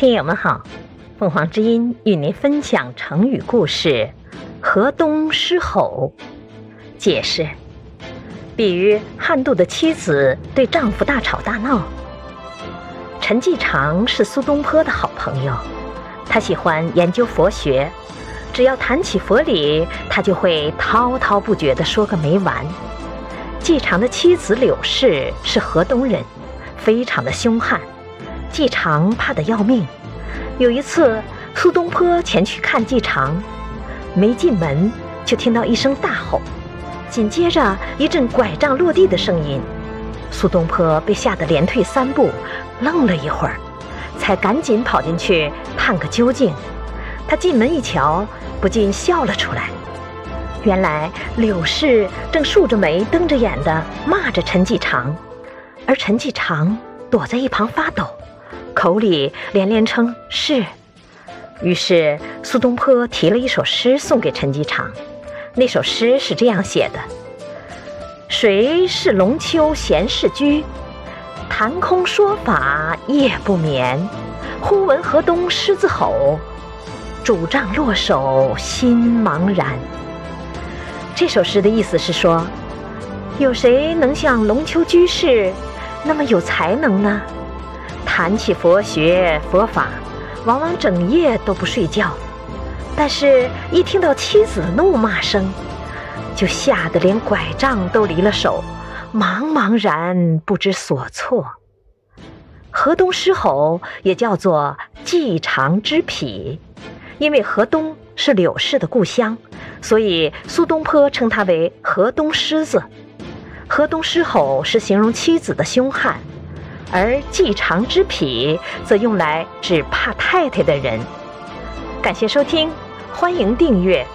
听友们好，凤凰之音与您分享成语故事“河东狮吼”。解释：比喻汉杜的妻子对丈夫大吵大闹。陈继常是苏东坡的好朋友，他喜欢研究佛学，只要谈起佛理，他就会滔滔不绝地说个没完。继常的妻子柳氏是河东人，非常的凶悍。季常怕得要命。有一次，苏东坡前去看季常，没进门就听到一声大吼，紧接着一阵拐杖落地的声音。苏东坡被吓得连退三步，愣了一会儿，才赶紧跑进去探个究竟。他进门一瞧，不禁笑了出来。原来柳氏正竖着眉、瞪着眼的骂着陈季常，而陈季常躲在一旁发抖。口里连连称是，于是苏东坡提了一首诗送给陈继常。那首诗是这样写的：“谁是龙丘闲士居？谈空说法夜不眠。忽闻河东狮子吼，拄杖落手心茫然。”这首诗的意思是说，有谁能像龙丘居士那么有才能呢？谈起佛学佛法，往往整夜都不睡觉，但是一听到妻子的怒骂声，就吓得连拐杖都离了手，茫茫然不知所措。河东狮吼也叫做季常之癖，因为河东是柳氏的故乡，所以苏东坡称他为河东狮子。河东狮吼是形容妻子的凶悍。而季常之癖，则用来指怕太太的人。感谢收听，欢迎订阅。